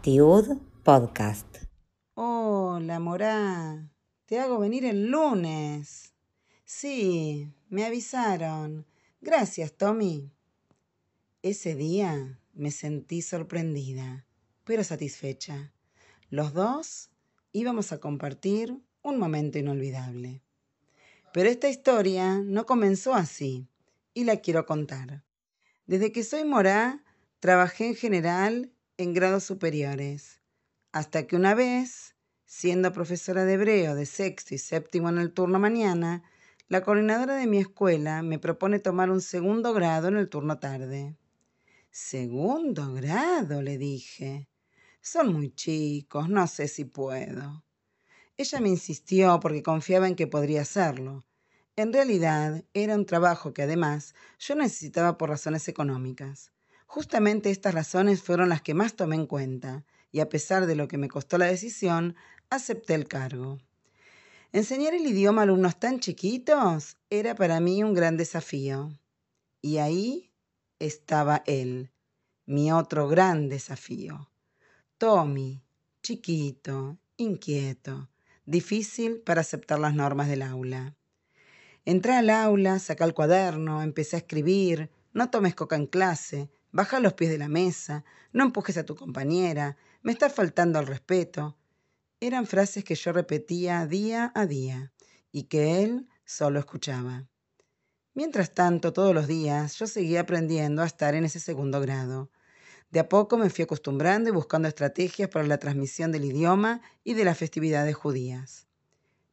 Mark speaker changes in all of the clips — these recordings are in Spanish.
Speaker 1: Tiud Podcast.
Speaker 2: Hola, Morá. Te hago venir el lunes. Sí, me avisaron. Gracias, Tommy. Ese día me sentí sorprendida, pero satisfecha. Los dos íbamos a compartir un momento inolvidable. Pero esta historia no comenzó así, y la quiero contar. Desde que soy morá, trabajé en general en grados superiores, hasta que una vez, siendo profesora de hebreo de sexto y séptimo en el turno mañana, la coordinadora de mi escuela me propone tomar un segundo grado en el turno tarde. Segundo grado, le dije. Son muy chicos, no sé si puedo. Ella me insistió porque confiaba en que podría hacerlo. En realidad era un trabajo que además yo necesitaba por razones económicas. Justamente estas razones fueron las que más tomé en cuenta, y a pesar de lo que me costó la decisión, acepté el cargo. Enseñar el idioma a alumnos tan chiquitos era para mí un gran desafío. Y ahí estaba él, mi otro gran desafío. Tommy, chiquito, inquieto, difícil para aceptar las normas del aula. Entré al aula, saqué el cuaderno, empecé a escribir, no tomes coca en clase, baja los pies de la mesa, no empujes a tu compañera, me está faltando al respeto. Eran frases que yo repetía día a día y que él solo escuchaba. Mientras tanto, todos los días yo seguía aprendiendo a estar en ese segundo grado. De a poco me fui acostumbrando y buscando estrategias para la transmisión del idioma y de las festividades judías.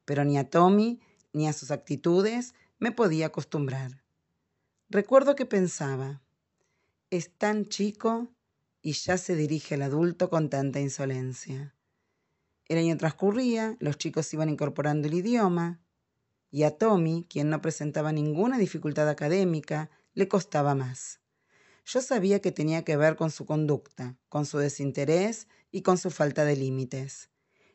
Speaker 2: Pero ni a Tommy ni a sus actitudes me podía acostumbrar. Recuerdo que pensaba, es tan chico y ya se dirige al adulto con tanta insolencia. El año transcurría, los chicos iban incorporando el idioma, y a Tommy, quien no presentaba ninguna dificultad académica, le costaba más. Yo sabía que tenía que ver con su conducta, con su desinterés y con su falta de límites.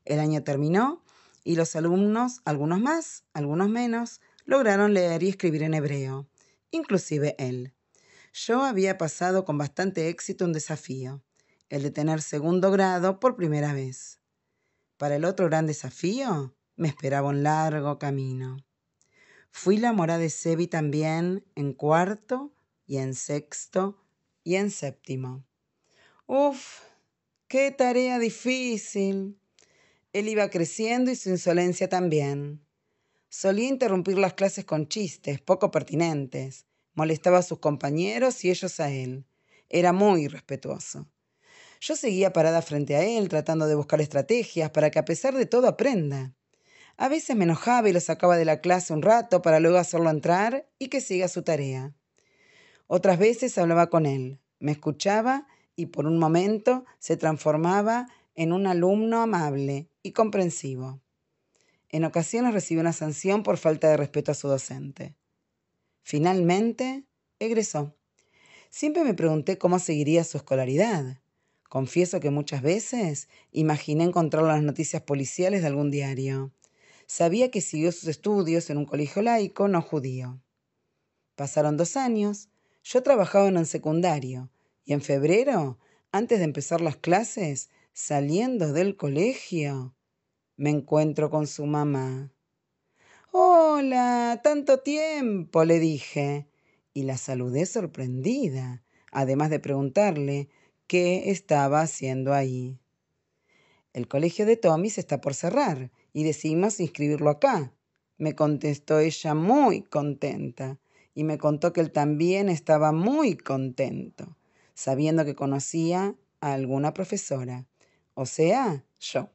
Speaker 2: El año terminó y los alumnos, algunos más, algunos menos, lograron leer y escribir en hebreo, inclusive él. Yo había pasado con bastante éxito un desafío, el de tener segundo grado por primera vez. Para el otro gran desafío me esperaba un largo camino. Fui la mora de Sebi también en cuarto y en sexto y en séptimo. Uf, qué tarea difícil. Él iba creciendo y su insolencia también. Solía interrumpir las clases con chistes poco pertinentes Molestaba a sus compañeros y ellos a él. Era muy respetuoso. Yo seguía parada frente a él, tratando de buscar estrategias para que a pesar de todo aprenda. A veces me enojaba y lo sacaba de la clase un rato para luego hacerlo entrar y que siga su tarea. Otras veces hablaba con él, me escuchaba y por un momento se transformaba en un alumno amable y comprensivo. En ocasiones recibió una sanción por falta de respeto a su docente. Finalmente, egresó. Siempre me pregunté cómo seguiría su escolaridad. Confieso que muchas veces imaginé encontrar las noticias policiales de algún diario. Sabía que siguió sus estudios en un colegio laico no judío. Pasaron dos años, yo trabajaba en un secundario y en febrero, antes de empezar las clases, saliendo del colegio, me encuentro con su mamá. Hola, tanto tiempo, le dije, y la saludé sorprendida, además de preguntarle qué estaba haciendo ahí. El colegio de Tommy se está por cerrar y decidimos inscribirlo acá, me contestó ella muy contenta y me contó que él también estaba muy contento, sabiendo que conocía a alguna profesora, o sea, yo.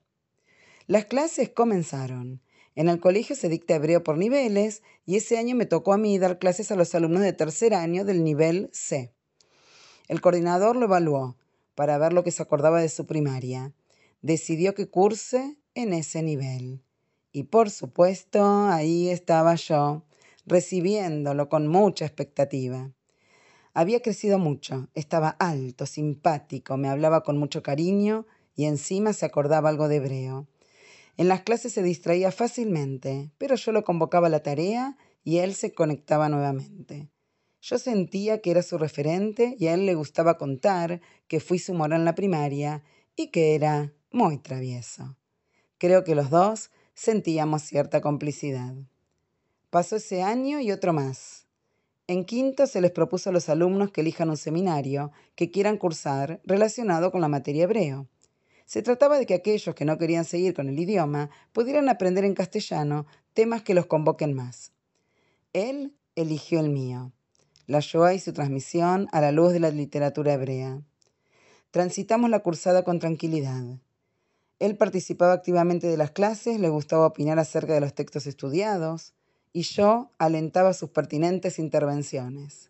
Speaker 2: Las clases comenzaron en el colegio se dicta hebreo por niveles y ese año me tocó a mí dar clases a los alumnos de tercer año del nivel C. El coordinador lo evaluó para ver lo que se acordaba de su primaria. Decidió que curse en ese nivel. Y por supuesto, ahí estaba yo, recibiéndolo con mucha expectativa. Había crecido mucho, estaba alto, simpático, me hablaba con mucho cariño y encima se acordaba algo de hebreo. En las clases se distraía fácilmente, pero yo lo convocaba a la tarea y él se conectaba nuevamente. Yo sentía que era su referente y a él le gustaba contar que fui su mora en la primaria y que era muy travieso. Creo que los dos sentíamos cierta complicidad. Pasó ese año y otro más. En quinto se les propuso a los alumnos que elijan un seminario que quieran cursar relacionado con la materia hebreo. Se trataba de que aquellos que no querían seguir con el idioma pudieran aprender en castellano temas que los convoquen más. Él eligió el mío la Shoah y su transmisión a la luz de la literatura hebrea. Transitamos la cursada con tranquilidad. Él participaba activamente de las clases, le gustaba opinar acerca de los textos estudiados, y yo alentaba sus pertinentes intervenciones.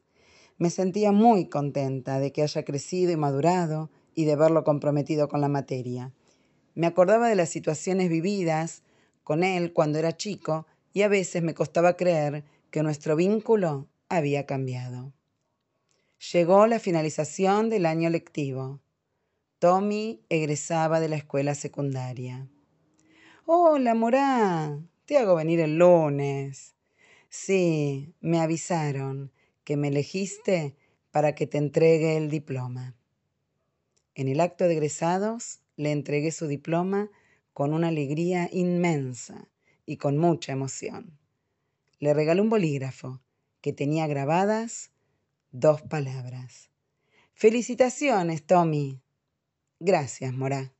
Speaker 2: Me sentía muy contenta de que haya crecido y madurado y de verlo comprometido con la materia. Me acordaba de las situaciones vividas con él cuando era chico y a veces me costaba creer que nuestro vínculo había cambiado. Llegó la finalización del año lectivo. Tommy egresaba de la escuela secundaria. Hola, Morá, te hago venir el lunes. Sí, me avisaron que me elegiste para que te entregue el diploma. En el acto de egresados le entregué su diploma con una alegría inmensa y con mucha emoción. Le regalé un bolígrafo que tenía grabadas dos palabras. Felicitaciones, Tommy. Gracias, Morá.